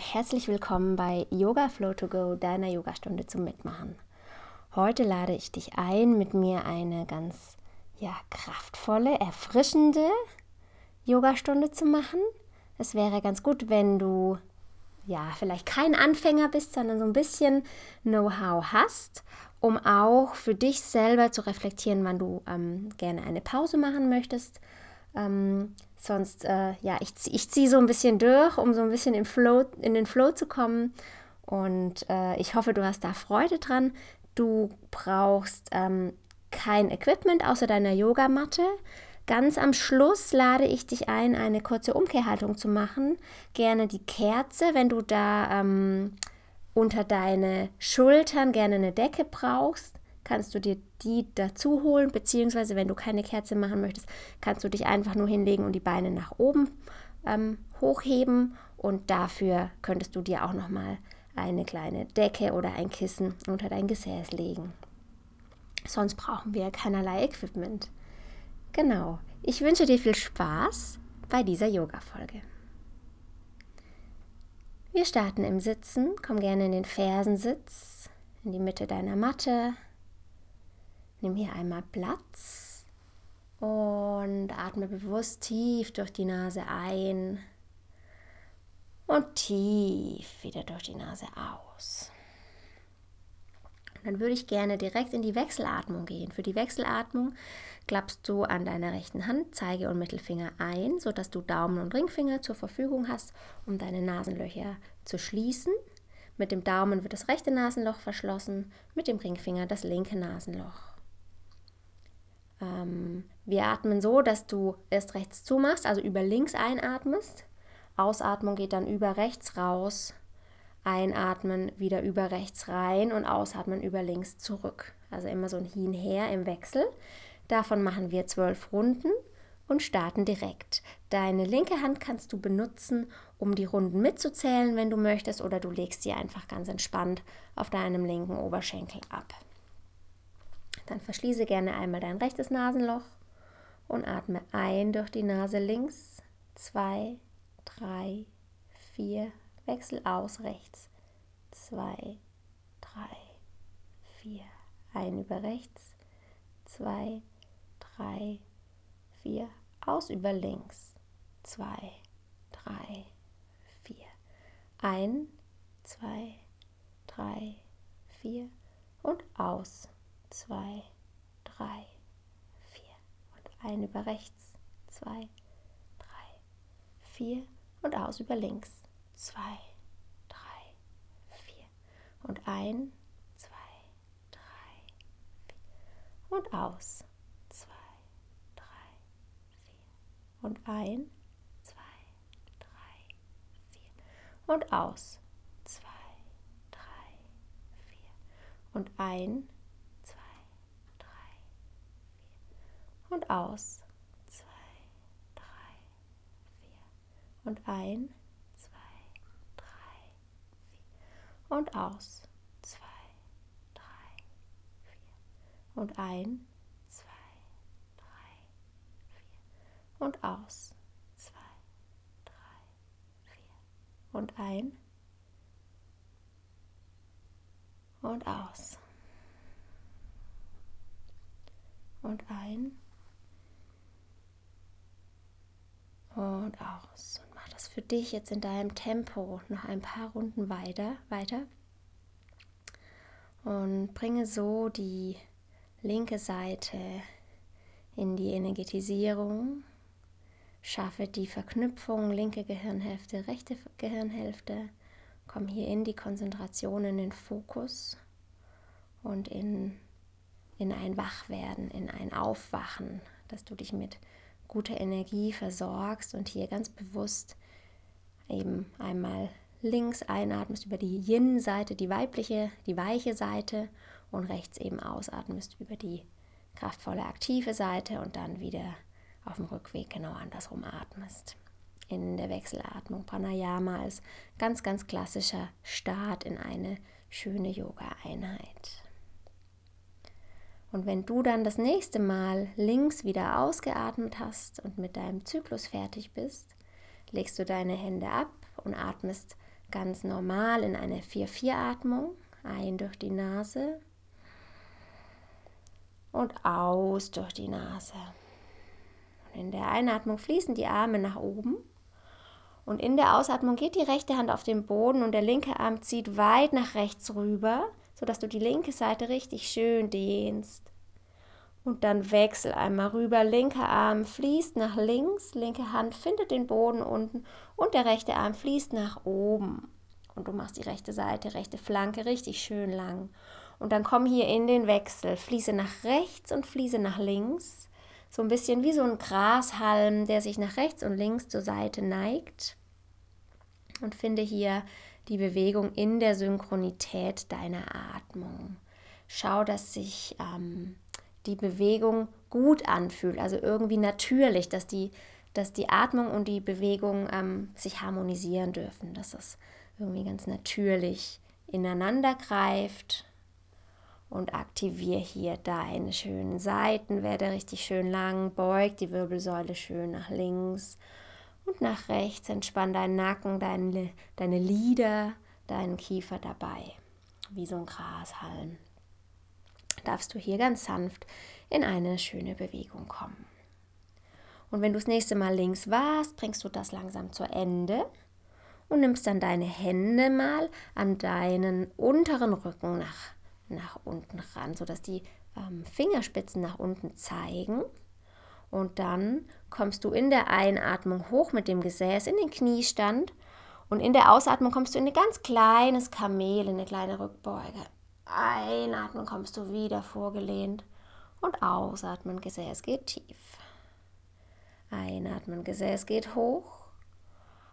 herzlich willkommen bei Yoga Flow to Go, deiner Yogastunde zum Mitmachen. Heute lade ich dich ein, mit mir eine ganz ja, kraftvolle, erfrischende Yogastunde zu machen. Es wäre ganz gut, wenn du ja, vielleicht kein Anfänger bist, sondern so ein bisschen Know-how hast, um auch für dich selber zu reflektieren, wann du ähm, gerne eine Pause machen möchtest. Ähm, sonst, äh, ja, ich, ich ziehe so ein bisschen durch, um so ein bisschen in, Flow, in den Flow zu kommen. Und äh, ich hoffe, du hast da Freude dran. Du brauchst ähm, kein Equipment außer deiner Yogamatte. Ganz am Schluss lade ich dich ein, eine kurze Umkehrhaltung zu machen. Gerne die Kerze, wenn du da ähm, unter deine Schultern gerne eine Decke brauchst, kannst du dir die dazu holen, beziehungsweise wenn du keine Kerze machen möchtest, kannst du dich einfach nur hinlegen und die Beine nach oben ähm, hochheben und dafür könntest du dir auch nochmal eine kleine Decke oder ein Kissen unter dein Gesäß legen. Sonst brauchen wir keinerlei Equipment. Genau. Ich wünsche dir viel Spaß bei dieser Yoga-Folge. Wir starten im Sitzen. Komm gerne in den Fersensitz, in die Mitte deiner Matte. Nimm hier einmal Platz und atme bewusst tief durch die Nase ein und tief wieder durch die Nase aus. dann würde ich gerne direkt in die Wechselatmung gehen. Für die Wechselatmung klappst du an deiner rechten Hand Zeige- und Mittelfinger ein, sodass du Daumen und Ringfinger zur Verfügung hast, um deine Nasenlöcher zu schließen. Mit dem Daumen wird das rechte Nasenloch verschlossen, mit dem Ringfinger das linke Nasenloch. Ähm, wir atmen so, dass du erst rechts zumachst, also über links einatmest Ausatmung geht dann über rechts raus. Einatmen wieder über rechts rein und ausatmen über links zurück. Also immer so ein Hin her im Wechsel. Davon machen wir zwölf Runden und starten direkt. Deine linke Hand kannst du benutzen, um die Runden mitzuzählen, wenn du möchtest, oder du legst sie einfach ganz entspannt auf deinem linken Oberschenkel ab. Dann verschließe gerne einmal dein rechtes Nasenloch und atme ein durch die Nase links, zwei, drei, vier, Wechsel aus rechts, zwei, drei, vier, ein über rechts, zwei, drei, vier, aus über links, zwei, drei, vier, ein, zwei, drei, vier. Und aus, zwei, drei, vier und ein über rechts, zwei, drei, vier und aus über links. Zwei, drei, vier. Und ein, zwei, drei, vier. Und aus. Zwei, drei, vier. Und ein, zwei, drei, vier. Und aus. Zwei, drei, vier. Und ein, zwei, drei, vier. Und aus. und ein, zwei, drei, vier. Und aus, zwei, drei, vier. Und ein, zwei, drei, vier. Und aus, zwei, drei, vier. Und ein. Und aus. Und ein und aus das für dich jetzt in deinem Tempo noch ein paar Runden weiter, weiter und bringe so die linke Seite in die Energetisierung. Schaffe die Verknüpfung linke Gehirnhälfte, rechte Gehirnhälfte. Komm hier in die Konzentration, in den Fokus und in, in ein Wachwerden, in ein Aufwachen, dass du dich mit guter Energie versorgst und hier ganz bewusst eben einmal links einatmest über die Yin-Seite, die weibliche, die weiche Seite und rechts eben ausatmest über die kraftvolle, aktive Seite und dann wieder auf dem Rückweg genau andersrum atmest. In der Wechselatmung Pranayama ist ganz, ganz klassischer Start in eine schöne Yoga-Einheit. Und wenn du dann das nächste Mal links wieder ausgeatmet hast und mit deinem Zyklus fertig bist, legst du deine Hände ab und atmest ganz normal in eine 4-4-Atmung. Ein durch die Nase und aus durch die Nase. Und in der Einatmung fließen die Arme nach oben. Und in der Ausatmung geht die rechte Hand auf den Boden und der linke Arm zieht weit nach rechts rüber, sodass du die linke Seite richtig schön dehnst. Und dann wechsel einmal rüber. Linker Arm fließt nach links, linke Hand findet den Boden unten und der rechte Arm fließt nach oben. Und du machst die rechte Seite, rechte Flanke richtig schön lang. Und dann komm hier in den Wechsel. Fließe nach rechts und fließe nach links. So ein bisschen wie so ein Grashalm, der sich nach rechts und links zur Seite neigt. Und finde hier die Bewegung in der Synchronität deiner Atmung. Schau, dass sich ähm, die Bewegung gut anfühlt, also irgendwie natürlich, dass die, dass die Atmung und die Bewegung ähm, sich harmonisieren dürfen, dass es irgendwie ganz natürlich ineinander greift und aktiviere hier deine schönen Seiten, werde richtig schön lang, beug die Wirbelsäule schön nach links und nach rechts, entspann deinen Nacken, deine, deine Lider, deinen Kiefer dabei, wie so ein Grashalm. Darfst du hier ganz sanft in eine schöne Bewegung kommen. Und wenn du das nächste Mal links warst, bringst du das langsam zu Ende und nimmst dann deine Hände mal an deinen unteren Rücken nach nach unten ran, sodass die ähm, Fingerspitzen nach unten zeigen. Und dann kommst du in der Einatmung hoch mit dem Gesäß in den Kniestand und in der Ausatmung kommst du in ein ganz kleines Kamel, in eine kleine Rückbeuge. Einatmen kommst du wieder vorgelehnt und ausatmen, Gesäß geht tief. Einatmen, Gesäß geht hoch.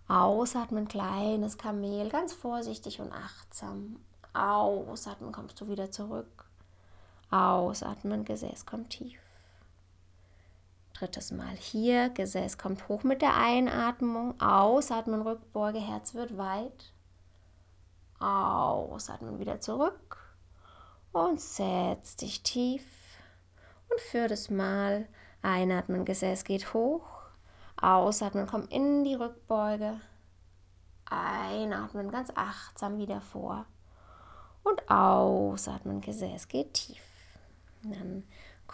Ausatmen, kleines Kamel, ganz vorsichtig und achtsam. Ausatmen kommst du wieder zurück. Ausatmen, Gesäß kommt tief. Drittes Mal hier, Gesäß kommt hoch mit der Einatmung. Ausatmen, Rückbeuge, Herz wird weit. Ausatmen wieder zurück und setz dich tief. Und viertes Mal einatmen, Gesäß geht hoch. Ausatmen, komm in die Rückbeuge. Einatmen, ganz achtsam wieder vor und ausatmen, Gesäß geht tief. Dann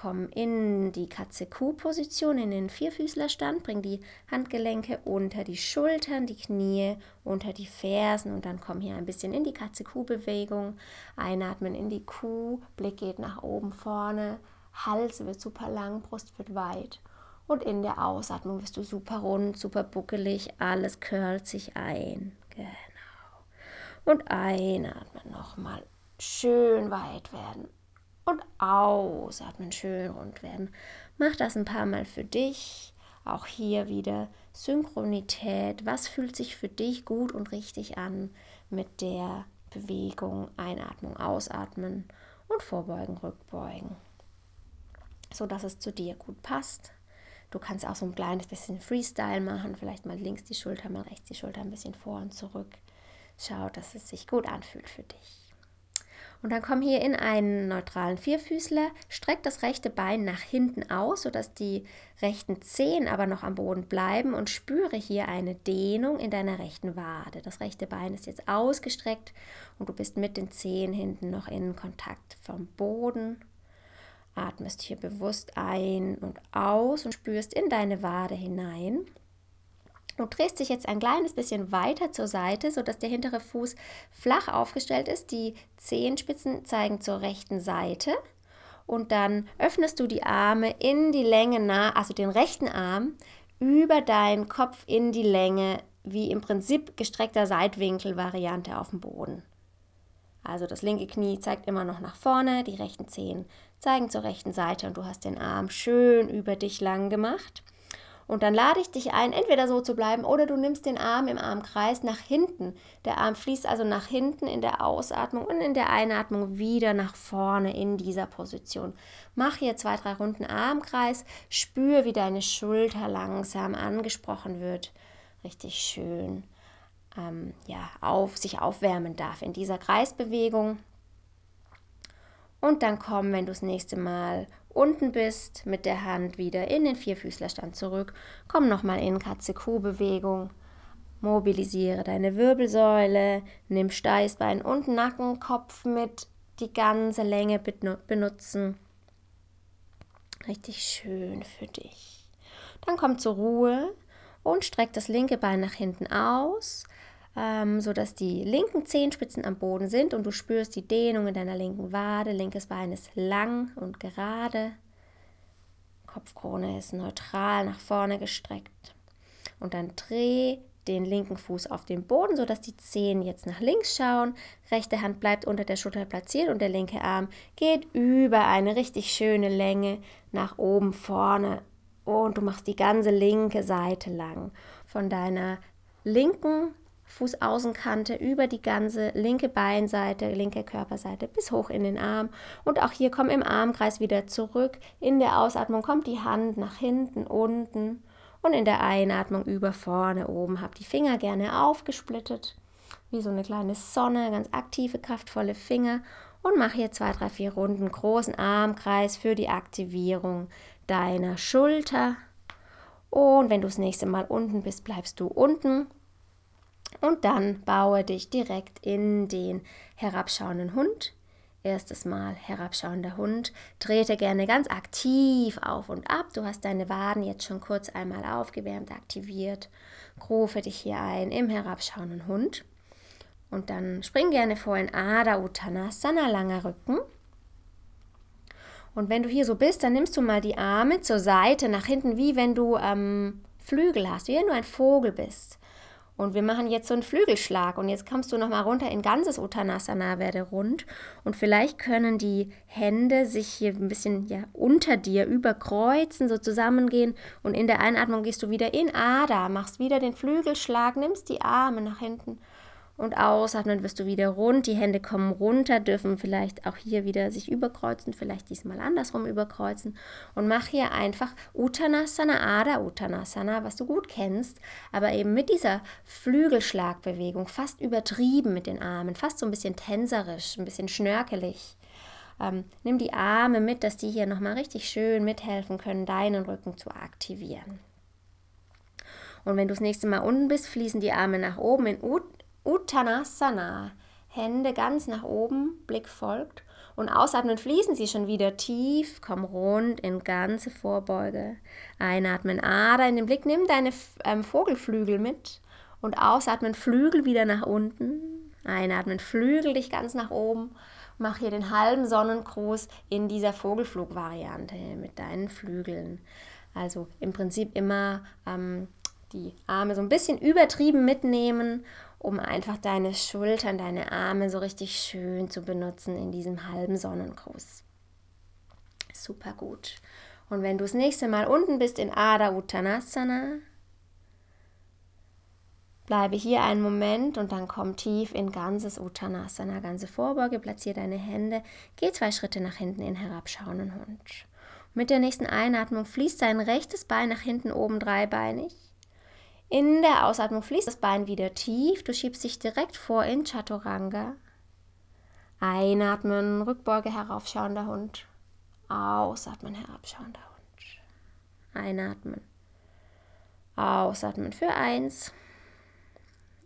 komm in die Katze-Kuh-Position, in den Vierfüßlerstand, bring die Handgelenke unter die Schultern, die Knie unter die Fersen und dann komm hier ein bisschen in die Katze-Kuh-Bewegung. Einatmen in die Kuh, Blick geht nach oben vorne, Hals wird super lang, Brust wird weit. Und in der Ausatmung wirst du super rund, super buckelig, alles curlt sich ein. Genau. Und einatmen nochmal schön weit werden. Ausatmen schön rund werden. Mach das ein paar Mal für dich. Auch hier wieder Synchronität. Was fühlt sich für dich gut und richtig an mit der Bewegung? Einatmung, ausatmen und vorbeugen, rückbeugen. So dass es zu dir gut passt. Du kannst auch so ein kleines bisschen Freestyle machen, vielleicht mal links die Schulter, mal rechts die Schulter ein bisschen vor und zurück. Schau, dass es sich gut anfühlt für dich. Und dann komm hier in einen neutralen Vierfüßler, streck das rechte Bein nach hinten aus, sodass die rechten Zehen aber noch am Boden bleiben und spüre hier eine Dehnung in deiner rechten Wade. Das rechte Bein ist jetzt ausgestreckt und du bist mit den Zehen hinten noch in Kontakt vom Boden. Atmest hier bewusst ein und aus und spürst in deine Wade hinein. Du drehst dich jetzt ein kleines bisschen weiter zur Seite, sodass der hintere Fuß flach aufgestellt ist. Die Zehenspitzen zeigen zur rechten Seite. Und dann öffnest du die Arme in die Länge nah, also den rechten Arm über deinen Kopf in die Länge, wie im Prinzip gestreckter Seitwinkel-Variante auf dem Boden. Also das linke Knie zeigt immer noch nach vorne, die rechten Zehen zeigen zur rechten Seite und du hast den Arm schön über dich lang gemacht. Und dann lade ich dich ein, entweder so zu bleiben oder du nimmst den Arm im Armkreis nach hinten. Der Arm fließt also nach hinten in der Ausatmung und in der Einatmung wieder nach vorne in dieser Position. Mach hier zwei, drei Runden Armkreis, spür, wie deine Schulter langsam angesprochen wird. Richtig schön. Ähm, ja, auf, sich aufwärmen darf in dieser Kreisbewegung. Und dann komm, wenn du das nächste Mal unten bist, mit der Hand wieder in den Vierfüßlerstand zurück. Komm nochmal in Katze-Kuh-Bewegung. Mobilisiere deine Wirbelsäule, nimm Steißbein und Nacken, Kopf mit, die ganze Länge benutzen. Richtig schön für dich. Dann komm zur Ruhe und streck das linke Bein nach hinten aus, ähm, sodass die linken Zehenspitzen am Boden sind und du spürst die Dehnung in deiner linken Wade. Linkes Bein ist lang und gerade. Kopfkrone ist neutral nach vorne gestreckt. Und dann dreh den linken Fuß auf den Boden, sodass die Zehen jetzt nach links schauen. Rechte Hand bleibt unter der Schulter platziert und der linke Arm geht über eine richtig schöne Länge nach oben vorne. Und du machst die ganze linke Seite lang. Von deiner linken Fußaußenkante über die ganze linke Beinseite, linke Körperseite bis hoch in den Arm. Und auch hier komm im Armkreis wieder zurück. In der Ausatmung kommt die Hand nach hinten, unten und in der Einatmung über vorne oben. Hab die Finger gerne aufgesplittet, wie so eine kleine Sonne, ganz aktive, kraftvolle Finger. Und mach hier zwei, drei, vier Runden großen Armkreis für die Aktivierung deiner Schulter. Und wenn du das nächste Mal unten bist, bleibst du unten. Und dann baue dich direkt in den herabschauenden Hund Erstes Mal herabschauender Hund. Trete gerne ganz aktiv auf und ab. Du hast deine Waden jetzt schon kurz einmal aufgewärmt, aktiviert. Rufe dich hier ein im herabschauenden Hund. Und dann spring gerne vor in Ada Uttanasana, langer Rücken. Und wenn du hier so bist, dann nimmst du mal die Arme zur Seite, nach hinten, wie wenn du ähm, Flügel hast, wie wenn du ein Vogel bist. Und wir machen jetzt so einen Flügelschlag und jetzt kommst du nochmal runter in ganzes Uttanasana, werde rund. Und vielleicht können die Hände sich hier ein bisschen ja, unter dir überkreuzen, so zusammengehen. Und in der Einatmung gehst du wieder in Ada, machst wieder den Flügelschlag, nimmst die Arme nach hinten und ausatmen wirst du wieder rund. Die Hände kommen runter, dürfen vielleicht auch hier wieder sich überkreuzen, vielleicht diesmal andersrum überkreuzen. Und mach hier einfach Uttanasana, Ada Uttanasana, was du gut kennst, aber eben mit dieser Flügelschlagbewegung, fast übertrieben mit den Armen, fast so ein bisschen tänzerisch, ein bisschen schnörkelig. Ähm, nimm die Arme mit, dass die hier nochmal richtig schön mithelfen können, deinen Rücken zu aktivieren. Und wenn du das nächste Mal unten bist, fließen die Arme nach oben in Ut Uttanasana. Hände ganz nach oben, Blick folgt. Und ausatmen fließen sie schon wieder tief, komm rund in ganze Vorbeuge. Einatmen, Ader in den Blick, nimm deine ähm, Vogelflügel mit. Und ausatmen, Flügel wieder nach unten. Einatmen, Flügel dich ganz nach oben. Mach hier den halben Sonnengruß in dieser Vogelflugvariante mit deinen Flügeln. Also im Prinzip immer ähm, die Arme so ein bisschen übertrieben mitnehmen um einfach deine Schultern, deine Arme so richtig schön zu benutzen in diesem halben Sonnengruß. Super gut. Und wenn du das nächste Mal unten bist in Ada Uttanasana, bleibe hier einen Moment und dann komm tief in ganzes Uttanasana, ganze Vorbeuge, platziere deine Hände, geh zwei Schritte nach hinten in herabschauenden Hund. Mit der nächsten Einatmung fließt dein rechtes Bein nach hinten oben dreibeinig in der Ausatmung fließt das Bein wieder tief. Du schiebst dich direkt vor in Chaturanga. Einatmen, Rückbeuge, heraufschauender Hund. Ausatmen, herabschauender Hund. Einatmen. Ausatmen für eins.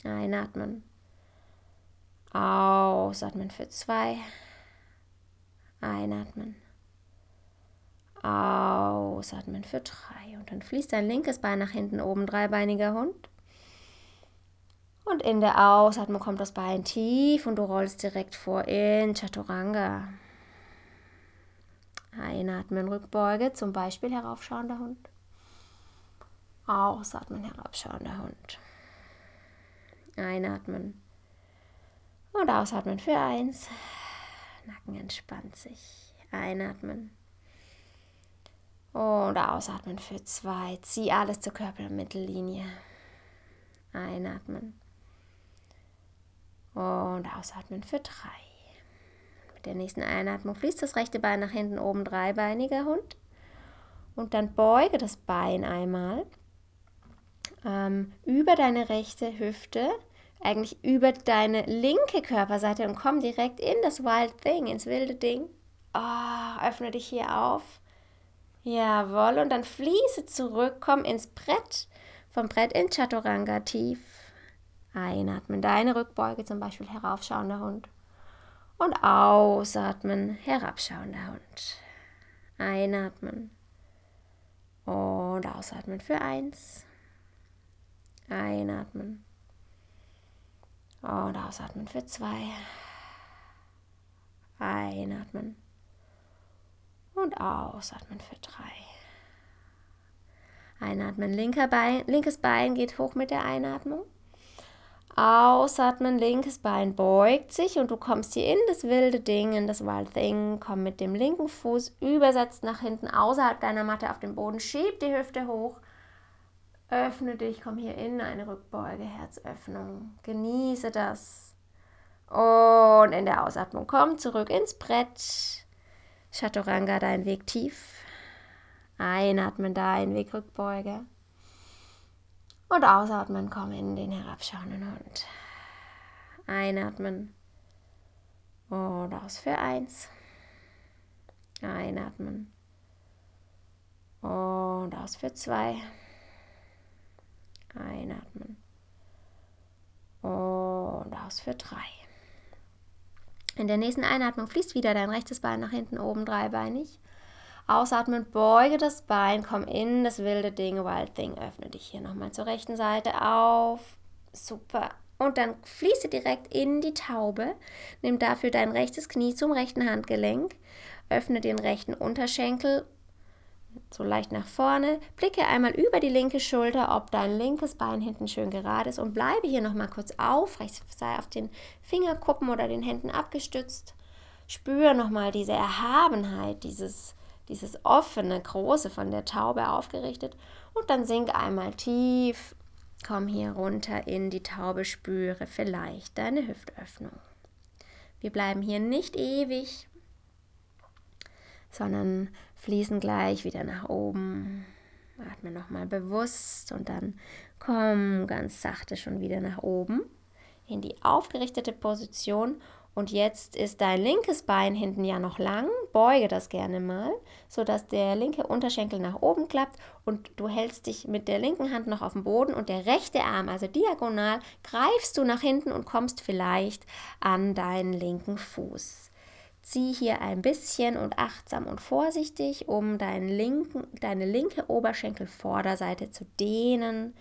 Einatmen. Ausatmen für zwei. Einatmen. Ausatmen für drei. Und dann fließt dein linkes Bein nach hinten oben, dreibeiniger Hund. Und in der Ausatmung kommt das Bein tief und du rollst direkt vor in Chaturanga. Einatmen, Rückbeuge, zum Beispiel heraufschauender Hund. Ausatmen, herabschauender Hund. Einatmen und ausatmen für eins. Nacken entspannt sich. Einatmen. Und ausatmen für zwei. Zieh alles zur Körpermittellinie. Einatmen. Und ausatmen für drei. Mit der nächsten Einatmung fließt das rechte Bein nach hinten oben, dreibeiniger Hund. Und dann beuge das Bein einmal ähm, über deine rechte Hüfte, eigentlich über deine linke Körperseite und komm direkt in das Wild Thing, ins wilde Ding. Oh, öffne dich hier auf Jawohl, und dann fließe zurück, komm ins Brett, vom Brett in Chaturanga tief. Einatmen, deine Rückbeuge, zum Beispiel heraufschauender Hund. Und ausatmen, herabschauender Hund. Einatmen. Und ausatmen für eins. Einatmen. Und ausatmen für zwei. Einatmen. Und ausatmen für drei. Einatmen, linker Bein, linkes Bein geht hoch mit der Einatmung. Ausatmen, linkes Bein beugt sich und du kommst hier in das wilde Ding, in das Wild Thing. Komm mit dem linken Fuß übersetzt nach hinten außerhalb deiner Matte auf den Boden. Schieb die Hüfte hoch. Öffne dich, komm hier in eine Rückbeuge, Herzöffnung. Genieße das. Und in der Ausatmung komm zurück ins Brett. Chaturanga, dein Weg tief. Einatmen, dein Weg Rückbeuge. Und ausatmen, komm in den herabschauenden Hund. Einatmen. Und aus für eins. Einatmen. Und aus für zwei. Einatmen. Und aus für drei. In der nächsten Einatmung fließt wieder dein rechtes Bein nach hinten oben dreibeinig. Ausatmen, beuge das Bein, komm in das wilde Ding, Wild Thing. Öffne dich hier nochmal zur rechten Seite auf. Super. Und dann fließe direkt in die Taube. Nimm dafür dein rechtes Knie zum rechten Handgelenk. Öffne den rechten Unterschenkel so leicht nach vorne. Blicke einmal über die linke Schulter, ob dein linkes Bein hinten schön gerade ist und bleibe hier nochmal kurz aufrecht. Sei auf den Fingerkuppen oder den Händen abgestützt. Spüre nochmal diese Erhabenheit, dieses dieses offene, große von der Taube aufgerichtet und dann sink einmal tief, komm hier runter in die Taube, spüre vielleicht deine Hüftöffnung. Wir bleiben hier nicht ewig, sondern fließen gleich wieder nach oben. Atme nochmal bewusst und dann komm ganz sachte schon wieder nach oben in die aufgerichtete Position und jetzt ist dein linkes Bein hinten ja noch lang. Beuge das gerne mal, sodass der linke Unterschenkel nach oben klappt und du hältst dich mit der linken Hand noch auf dem Boden und der rechte Arm, also diagonal, greifst du nach hinten und kommst vielleicht an deinen linken Fuß. Zieh hier ein bisschen und achtsam und vorsichtig, um deinen linken, deine linke Oberschenkelvorderseite zu dehnen.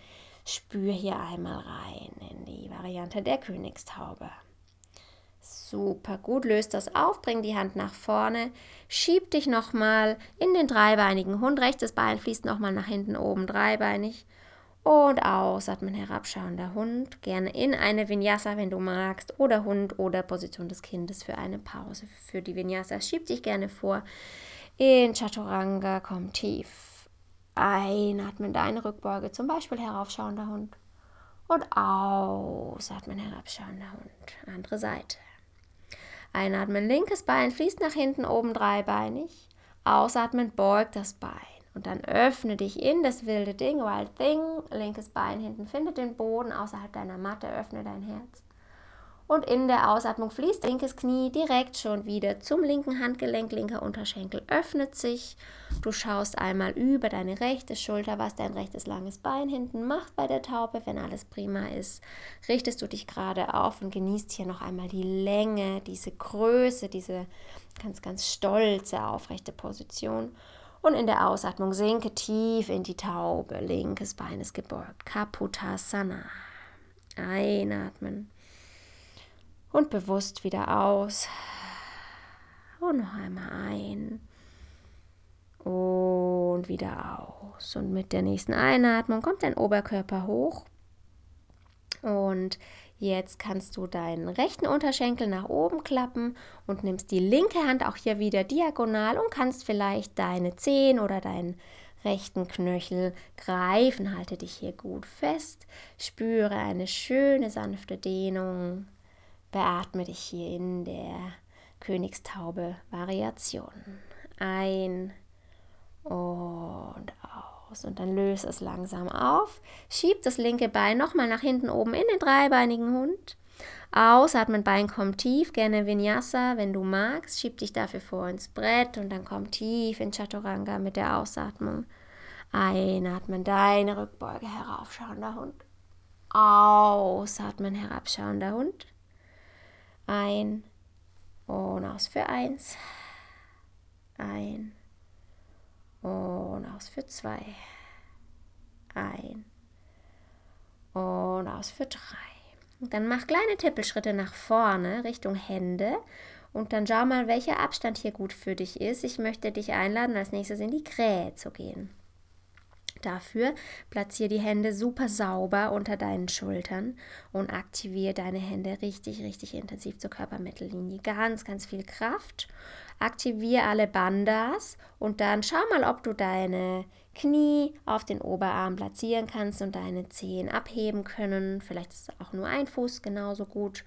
Spür hier einmal rein in die Variante der Königstaube. Super gut, löst das auf, bring die Hand nach vorne, schieb dich nochmal in den dreibeinigen Hund, rechtes Bein fließt nochmal nach hinten oben, dreibeinig und ausatmen, herabschauender Hund, gerne in eine Vinyasa, wenn du magst, oder Hund oder Position des Kindes für eine Pause. Für die Vinyasa schieb dich gerne vor, in Chaturanga, komm tief, einatmen, deine Rückbeuge, zum Beispiel heraufschauender Hund und ausatmen, herabschauender Hund, andere Seite. Einatmen, linkes Bein fließt nach hinten oben dreibeinig. Ausatmen, beugt das Bein. Und dann öffne dich in das wilde Ding, Wild Thing. Linkes Bein hinten findet den Boden außerhalb deiner Matte. Öffne dein Herz. Und in der Ausatmung fließt linkes Knie direkt schon wieder zum linken Handgelenk, linker Unterschenkel öffnet sich. Du schaust einmal über deine rechte Schulter, was dein rechtes langes Bein hinten macht bei der Taube. Wenn alles prima ist, richtest du dich gerade auf und genießt hier noch einmal die Länge, diese Größe, diese ganz, ganz stolze, aufrechte Position. Und in der Ausatmung sinke tief in die Taube. Linkes Bein ist gebeugt. Kaputasana. Einatmen und bewusst wieder aus. Und noch einmal ein. Und wieder aus. Und mit der nächsten Einatmung kommt dein Oberkörper hoch. Und jetzt kannst du deinen rechten Unterschenkel nach oben klappen und nimmst die linke Hand auch hier wieder diagonal und kannst vielleicht deine Zehen oder deinen rechten Knöchel greifen. Halte dich hier gut fest. Spüre eine schöne sanfte Dehnung Beatme dich hier in der Königstaube-Variation. Ein und aus. Und dann löse es langsam auf. Schieb das linke Bein nochmal nach hinten oben in den dreibeinigen Hund. Ausatmen, Bein kommt tief, gerne Vinyasa, wenn du magst. Schieb dich dafür vor ins Brett und dann komm tief in Chaturanga mit der Ausatmung. Einatmen, deine Rückbeuge heraufschauender Hund. Ausatmen, herabschauender Hund. Ein und aus für eins. Ein und aus für zwei. Ein und aus für drei. Und dann mach kleine Tippelschritte nach vorne Richtung Hände und dann schau mal, welcher Abstand hier gut für dich ist. Ich möchte dich einladen, als nächstes in die Krähe zu gehen. Dafür platziere die Hände super sauber unter deinen Schultern und aktiviere deine Hände richtig, richtig intensiv zur Körpermittellinie. Ganz, ganz viel Kraft. Aktiviere alle Bandas und dann schau mal, ob du deine Knie auf den Oberarm platzieren kannst und deine Zehen abheben können. Vielleicht ist auch nur ein Fuß genauso gut.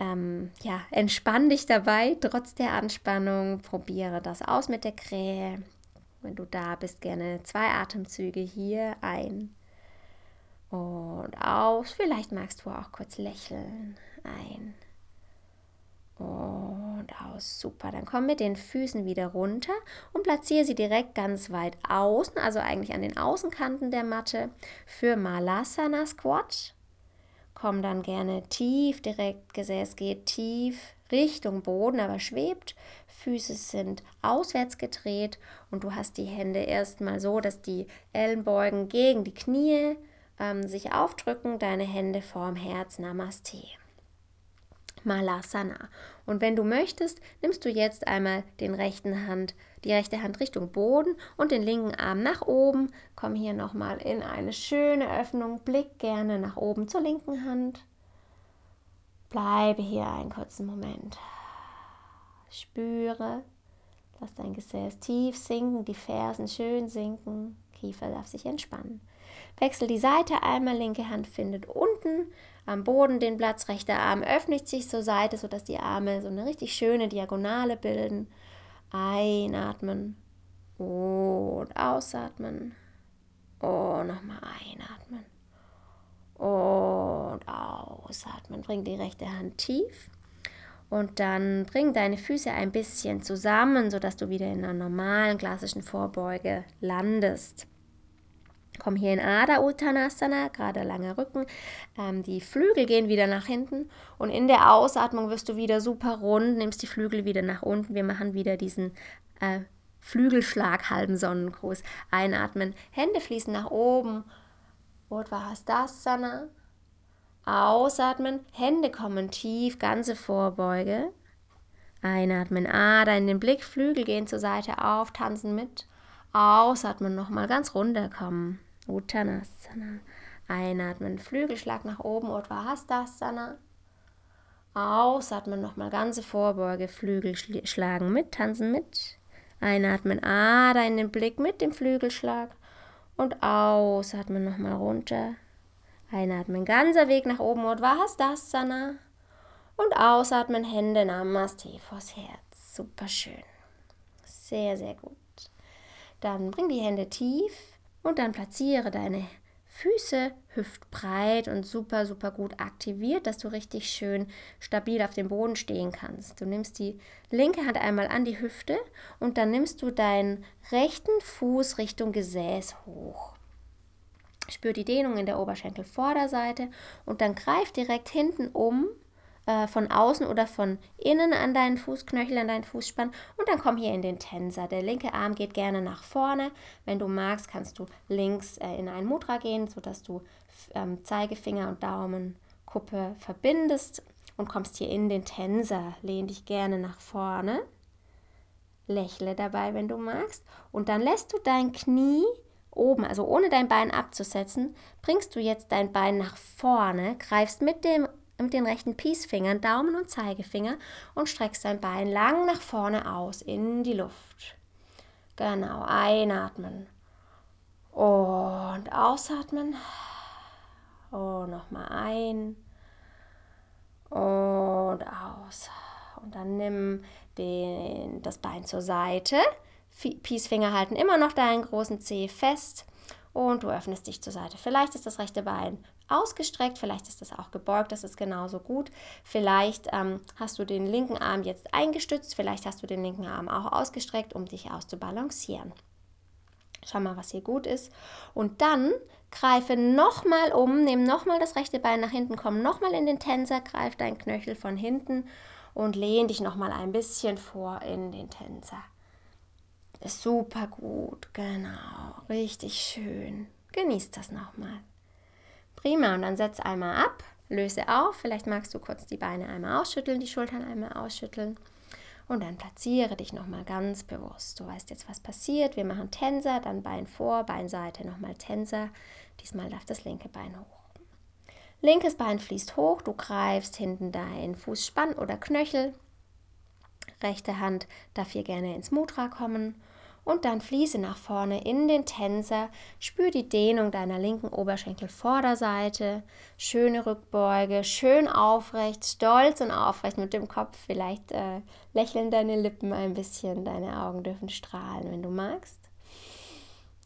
Ähm, ja, entspann dich dabei, trotz der Anspannung. Probiere das aus mit der Krähe. Wenn du da bist, gerne zwei Atemzüge hier ein und aus. Vielleicht magst du auch kurz lächeln. Ein und aus. Super. Dann komm mit den Füßen wieder runter und platziere sie direkt ganz weit außen, also eigentlich an den Außenkanten der Matte für Malasana Squat. Komm dann gerne tief, direkt Gesäß geht tief Richtung Boden, aber schwebt. Füße sind auswärts gedreht und du hast die Hände erstmal so, dass die Ellenbeugen gegen die Knie ähm, sich aufdrücken, deine Hände vorm Herz. Namaste. Malasana. Und wenn du möchtest, nimmst du jetzt einmal den rechten Hand, die rechte Hand Richtung Boden und den linken Arm nach oben. Komm hier nochmal in eine schöne Öffnung. Blick gerne nach oben zur linken Hand. Bleibe hier einen kurzen Moment. Spüre, lass dein Gesäß tief sinken, die Fersen schön sinken, Kiefer darf sich entspannen. Wechsel die Seite einmal, linke Hand findet unten am Boden den Platz, rechter Arm öffnet sich zur Seite, sodass die Arme so eine richtig schöne Diagonale bilden. Einatmen und ausatmen. Und nochmal einatmen und ausatmen. Bring die rechte Hand tief und dann bring deine Füße ein bisschen zusammen, sodass du wieder in einer normalen klassischen Vorbeuge landest. Komm hier in Ada Uttanasana, gerade langer Rücken. Ähm, die Flügel gehen wieder nach hinten und in der Ausatmung wirst du wieder super rund, nimmst die Flügel wieder nach unten. Wir machen wieder diesen äh, Flügelschlag, halben Sonnengruß. Einatmen, Hände fließen nach oben Uddhvastasana. Ausatmen, Hände kommen tief, ganze Vorbeuge. Einatmen, Ader in den Blick, Flügel gehen zur Seite auf, tanzen mit. Ausatmen, nochmal ganz runterkommen. Uttanasana. Einatmen, Flügelschlag nach oben, Uddhvastasana. Ausatmen, nochmal ganze Vorbeuge, Flügel schlagen mit, tanzen mit. Einatmen, Ader in den Blick mit dem Flügelschlag. Und ausatmen nochmal runter. Einatmen, ganzer Weg nach oben, Uddhvastasana. Und ausatmen, Hände Namaste vors Herz. Super schön. Sehr, sehr gut. Dann bring die Hände tief und dann platziere deine Füße hüftbreit und super, super gut aktiviert, dass du richtig schön stabil auf dem Boden stehen kannst. Du nimmst die linke Hand einmal an die Hüfte und dann nimmst du deinen rechten Fuß Richtung Gesäß hoch. Spür die Dehnung in der Oberschenkelvorderseite und dann greif direkt hinten um äh, von außen oder von innen an deinen Fußknöchel, an deinen Fußspann und dann komm hier in den Tänzer. Der linke Arm geht gerne nach vorne. Wenn du magst, kannst du links äh, in ein Mudra gehen, sodass du ähm, Zeigefinger und Daumenkuppe verbindest und kommst hier in den Tänzer. Lehn dich gerne nach vorne. Lächle dabei, wenn du magst. Und dann lässt du dein Knie oben, also ohne dein Bein abzusetzen, bringst du jetzt dein Bein nach vorne, greifst mit dem mit den rechten Peacefingern, Daumen und Zeigefinger und streckst dein Bein lang nach vorne aus in die Luft. Genau, einatmen und ausatmen. Und nochmal ein und aus. Und dann nimm den, das Bein zur Seite. Peacefinger halten immer noch deinen großen Zeh fest und du öffnest dich zur Seite. Vielleicht ist das rechte Bein ausgestreckt, vielleicht ist das auch gebeugt, das ist genauso gut. Vielleicht ähm, hast du den linken Arm jetzt eingestützt, vielleicht hast du den linken Arm auch ausgestreckt, um dich auszubalancieren. Schau mal, was hier gut ist. Und dann Greife nochmal um, nimm nochmal das rechte Bein nach hinten, komm nochmal in den Tänzer, greif dein Knöchel von hinten und lehn dich nochmal ein bisschen vor in den Tänzer. Super gut, genau, richtig schön. Genieß das nochmal. Prima, und dann setz einmal ab, löse auf. Vielleicht magst du kurz die Beine einmal ausschütteln, die Schultern einmal ausschütteln. Und dann platziere dich nochmal ganz bewusst. Du weißt jetzt, was passiert. Wir machen Tänzer, dann Bein vor, Beinseite, nochmal Tänzer. Diesmal darf das linke Bein hoch. Linkes Bein fließt hoch, du greifst hinten deinen Fußspann oder Knöchel. Rechte Hand darf hier gerne ins Mudra kommen und dann fließe nach vorne in den Tänzer. Spür die Dehnung deiner linken Oberschenkelvorderseite. Schöne Rückbeuge, schön aufrecht, stolz und aufrecht mit dem Kopf. Vielleicht äh, lächeln deine Lippen ein bisschen, deine Augen dürfen strahlen, wenn du magst.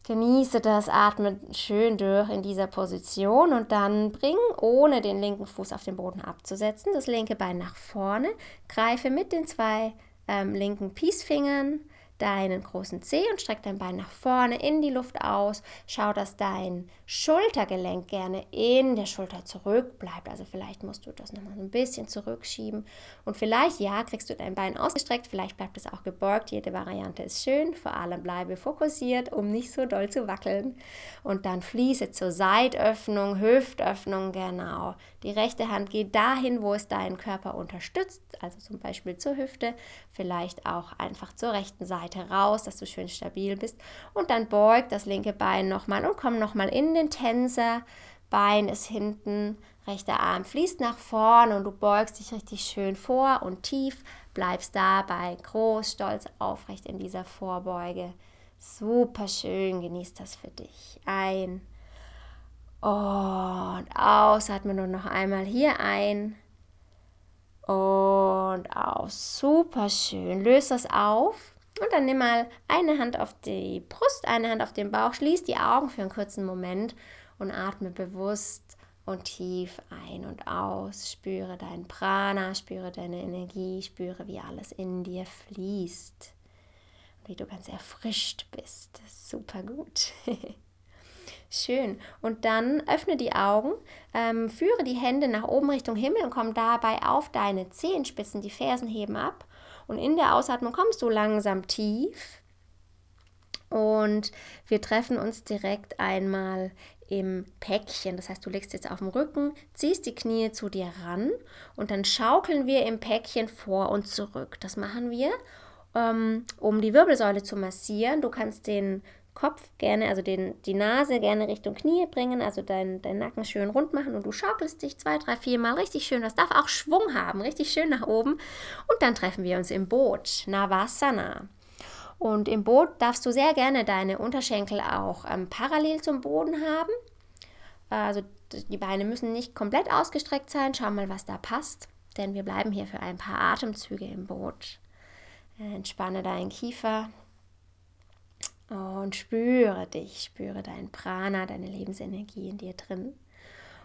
Genieße das, atme schön durch in dieser Position und dann bring, ohne den linken Fuß auf den Boden abzusetzen, das linke Bein nach vorne. Greife mit den zwei ähm, linken Peacefingern deinen großen Zeh und streck dein Bein nach vorne in die Luft aus. Schau, dass dein Schultergelenk gerne in der Schulter zurück bleibt. Also vielleicht musst du das nochmal so ein bisschen zurückschieben. Und vielleicht, ja, kriegst du dein Bein ausgestreckt, vielleicht bleibt es auch gebeugt. Jede Variante ist schön. Vor allem bleibe fokussiert, um nicht so doll zu wackeln. Und dann fließe zur Seitöffnung, Hüftöffnung, genau. Die rechte Hand geht dahin, wo es deinen Körper unterstützt, also zum Beispiel zur Hüfte, vielleicht auch einfach zur rechten Seite Seite raus, dass du schön stabil bist. Und dann beug das linke Bein nochmal und komm nochmal in den Tänzer. Bein ist hinten, rechter Arm fließt nach vorne und du beugst dich richtig schön vor und tief, bleibst dabei groß, stolz, aufrecht in dieser Vorbeuge. Super schön, genieß das für dich. Ein und ausatmen und noch einmal hier ein und aus. Super schön. Löse das auf. Und dann nimm mal eine Hand auf die Brust, eine Hand auf den Bauch, schließ die Augen für einen kurzen Moment und atme bewusst und tief ein und aus. Spüre dein Prana, spüre deine Energie, spüre, wie alles in dir fließt. Und wie du ganz erfrischt bist. Super gut. Schön. Und dann öffne die Augen, ähm, führe die Hände nach oben Richtung Himmel und komm dabei auf deine Zehenspitzen. Die Fersen heben ab und in der Ausatmung kommst du langsam tief. Und wir treffen uns direkt einmal im Päckchen. Das heißt, du legst jetzt auf dem Rücken, ziehst die Knie zu dir ran und dann schaukeln wir im Päckchen vor und zurück. Das machen wir, ähm, um die Wirbelsäule zu massieren. Du kannst den Kopf gerne, also den, die Nase gerne Richtung Knie bringen, also deinen dein Nacken schön rund machen und du schaukelst dich zwei, drei, vier Mal richtig schön. Das darf auch Schwung haben, richtig schön nach oben. Und dann treffen wir uns im Boot, Navasana. Und im Boot darfst du sehr gerne deine Unterschenkel auch ähm, parallel zum Boden haben. Also die Beine müssen nicht komplett ausgestreckt sein. Schau mal, was da passt. Denn wir bleiben hier für ein paar Atemzüge im Boot. Entspanne deinen Kiefer, und spüre dich, spüre dein Prana, deine Lebensenergie in dir drin.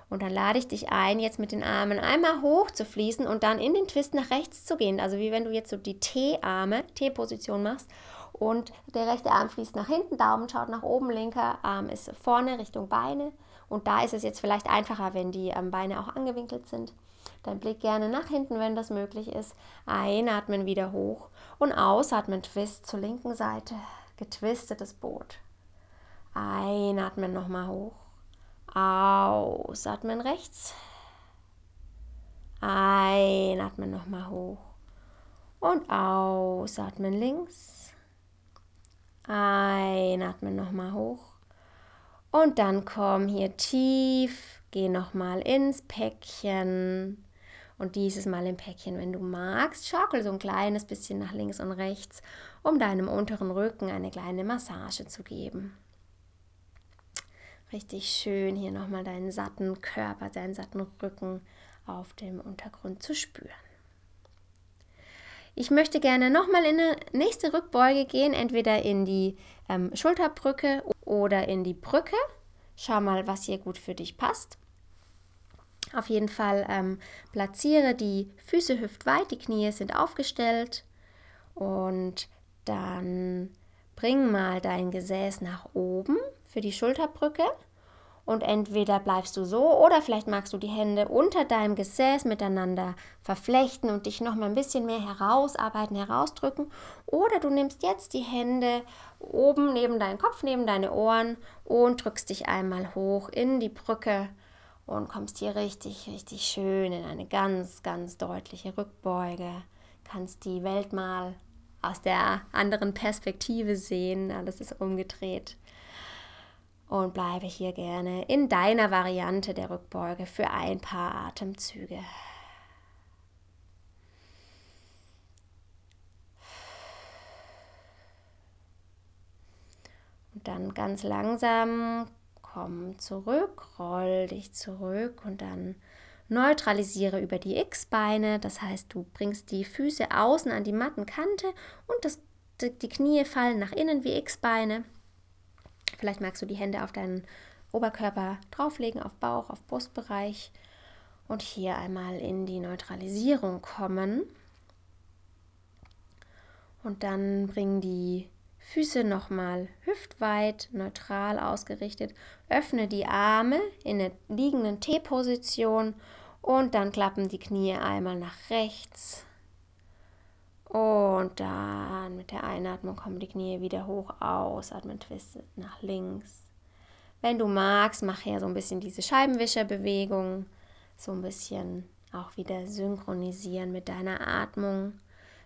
Und dann lade ich dich ein, jetzt mit den Armen einmal hoch zu fließen und dann in den Twist nach rechts zu gehen. Also wie wenn du jetzt so die T-Arme, T-Position machst und der rechte Arm fließt nach hinten, Daumen schaut nach oben, linker Arm ist vorne Richtung Beine. Und da ist es jetzt vielleicht einfacher, wenn die ähm, Beine auch angewinkelt sind. Dein Blick gerne nach hinten, wenn das möglich ist. Einatmen wieder hoch und ausatmen, Twist zur linken Seite getwistetes Boot. Einatmen nochmal hoch. Ausatmen rechts. Einatmen nochmal hoch. Und ausatmen links. Einatmen nochmal hoch. Und dann komm hier tief. Geh nochmal ins Päckchen. Und dieses Mal im Päckchen, wenn du magst, schaukel so ein kleines bisschen nach links und rechts, um deinem unteren Rücken eine kleine Massage zu geben. Richtig schön hier nochmal deinen satten Körper, deinen satten Rücken auf dem Untergrund zu spüren. Ich möchte gerne nochmal in eine nächste Rückbeuge gehen, entweder in die ähm, Schulterbrücke oder in die Brücke. Schau mal, was hier gut für dich passt. Auf jeden Fall ähm, platziere die Füße hüftweit, die Knie sind aufgestellt und dann bring mal dein Gesäß nach oben für die Schulterbrücke Und entweder bleibst du so oder vielleicht magst du die Hände unter deinem Gesäß miteinander verflechten und dich noch mal ein bisschen mehr herausarbeiten, herausdrücken. Oder du nimmst jetzt die Hände oben neben deinen Kopf, neben deine Ohren und drückst dich einmal hoch in die Brücke und kommst hier richtig, richtig schön in eine ganz, ganz deutliche Rückbeuge. Kannst die Welt mal aus der anderen Perspektive sehen. Alles ist umgedreht. Und bleibe hier gerne in deiner Variante der Rückbeuge für ein paar Atemzüge. Und dann ganz langsam komm zurück, roll dich zurück und dann neutralisiere über die X-Beine. Das heißt, du bringst die Füße außen an die Mattenkante und das, die Knie fallen nach innen wie X-Beine. Vielleicht magst du die Hände auf deinen Oberkörper drauflegen, auf Bauch, auf Brustbereich und hier einmal in die Neutralisierung kommen. Und dann bring die Füße nochmal hüftweit, neutral ausgerichtet. Öffne die Arme in der liegenden T-Position und dann klappen die Knie einmal nach rechts. Und dann mit der Einatmung kommen die Knie wieder hoch, ausatmen, twiste nach links. Wenn du magst, mach hier so ein bisschen diese Scheibenwischerbewegung, so ein bisschen auch wieder synchronisieren mit deiner Atmung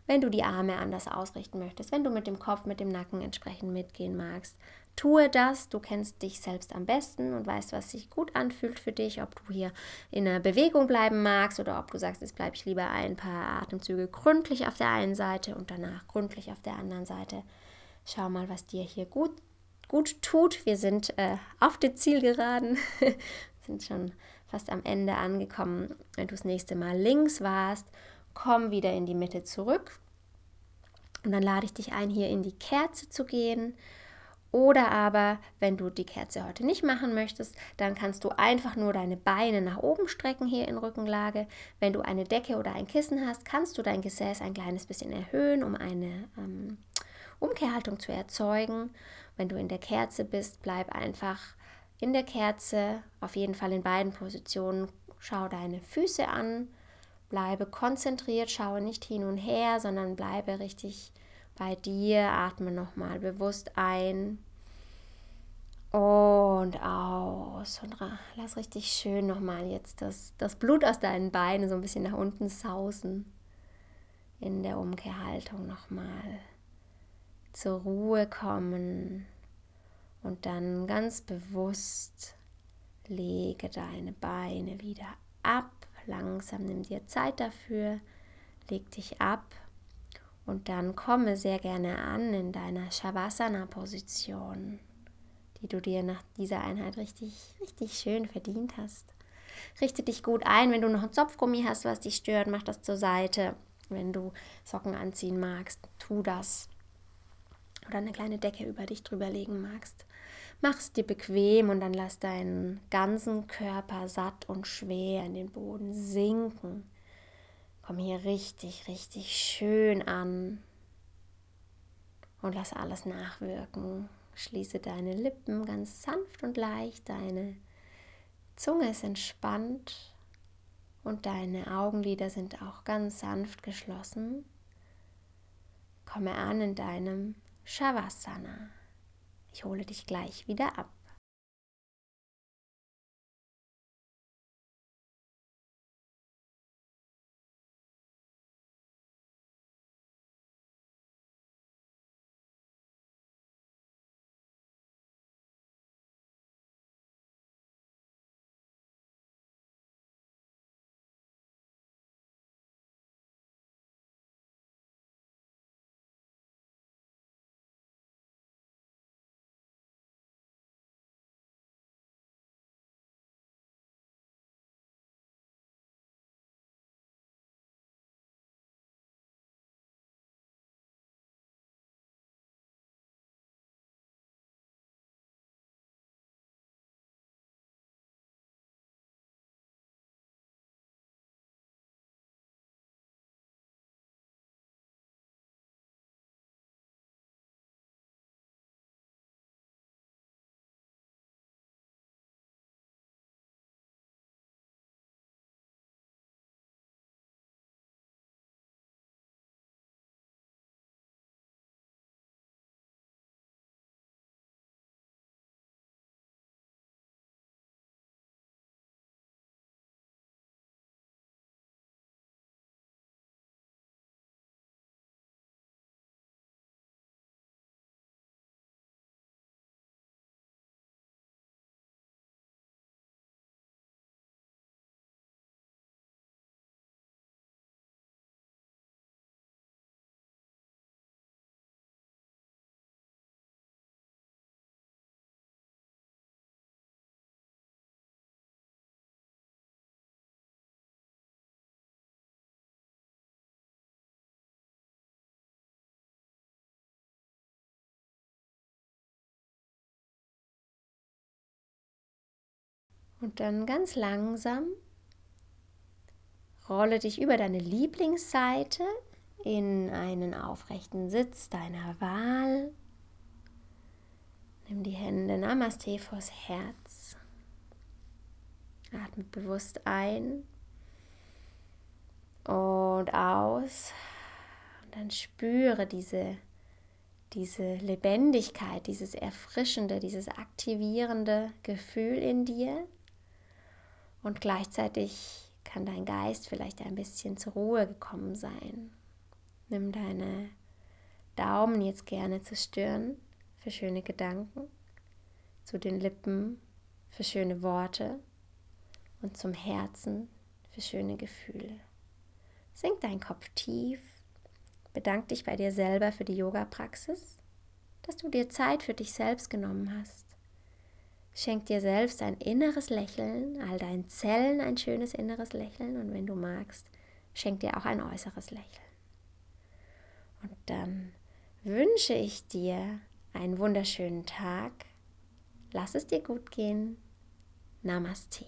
wenn du die Arme anders ausrichten möchtest, wenn du mit dem Kopf, mit dem Nacken entsprechend mitgehen magst. Tue das, du kennst dich selbst am besten und weißt, was sich gut anfühlt für dich, ob du hier in einer Bewegung bleiben magst oder ob du sagst, jetzt bleibe ich lieber ein paar Atemzüge gründlich auf der einen Seite und danach gründlich auf der anderen Seite. Schau mal, was dir hier gut, gut tut. Wir sind äh, auf der Zielgeraden, sind schon fast am Ende angekommen. Wenn du das nächste Mal links warst komm wieder in die Mitte zurück. Und dann lade ich dich ein, hier in die Kerze zu gehen. Oder aber, wenn du die Kerze heute nicht machen möchtest, dann kannst du einfach nur deine Beine nach oben strecken hier in Rückenlage. Wenn du eine Decke oder ein Kissen hast, kannst du dein Gesäß ein kleines bisschen erhöhen, um eine ähm, Umkehrhaltung zu erzeugen. Wenn du in der Kerze bist, bleib einfach in der Kerze, auf jeden Fall in beiden Positionen. Schau deine Füße an, Bleibe konzentriert, schaue nicht hin und her, sondern bleibe richtig bei dir. Atme nochmal bewusst ein und aus. Und lass richtig schön nochmal jetzt das, das Blut aus deinen Beinen so ein bisschen nach unten sausen. In der Umkehrhaltung nochmal zur Ruhe kommen. Und dann ganz bewusst lege deine Beine wieder ab langsam, nimm dir Zeit dafür, leg dich ab und dann komme sehr gerne an in deiner Shavasana-Position, die du dir nach dieser Einheit richtig, richtig schön verdient hast. Richte dich gut ein, wenn du noch ein Zopfgummi hast, was dich stört, mach das zur Seite. Wenn du Socken anziehen magst, tu das. Oder eine kleine Decke über dich drüber legen magst. Mach es dir bequem und dann lass deinen ganzen Körper satt und schwer in den Boden sinken. Komm hier richtig, richtig schön an und lass alles nachwirken. Schließe deine Lippen ganz sanft und leicht, deine Zunge ist entspannt und deine Augenlider sind auch ganz sanft geschlossen. Komme an in deinem Shavasana. Ich hole dich gleich wieder ab. Und dann ganz langsam rolle dich über deine Lieblingsseite in einen aufrechten Sitz deiner Wahl. Nimm die Hände Namaste vors Herz. Atme bewusst ein und aus. Und dann spüre diese, diese Lebendigkeit, dieses erfrischende, dieses aktivierende Gefühl in dir. Und gleichzeitig kann dein Geist vielleicht ein bisschen zur Ruhe gekommen sein. Nimm deine Daumen jetzt gerne zur Stirn für schöne Gedanken, zu den Lippen für schöne Worte und zum Herzen für schöne Gefühle. Senk deinen Kopf tief, bedank dich bei dir selber für die Yoga-Praxis, dass du dir Zeit für dich selbst genommen hast. Schenk dir selbst ein inneres Lächeln, all deinen Zellen ein schönes inneres Lächeln und wenn du magst, schenk dir auch ein äußeres Lächeln. Und dann wünsche ich dir einen wunderschönen Tag. Lass es dir gut gehen. Namaste.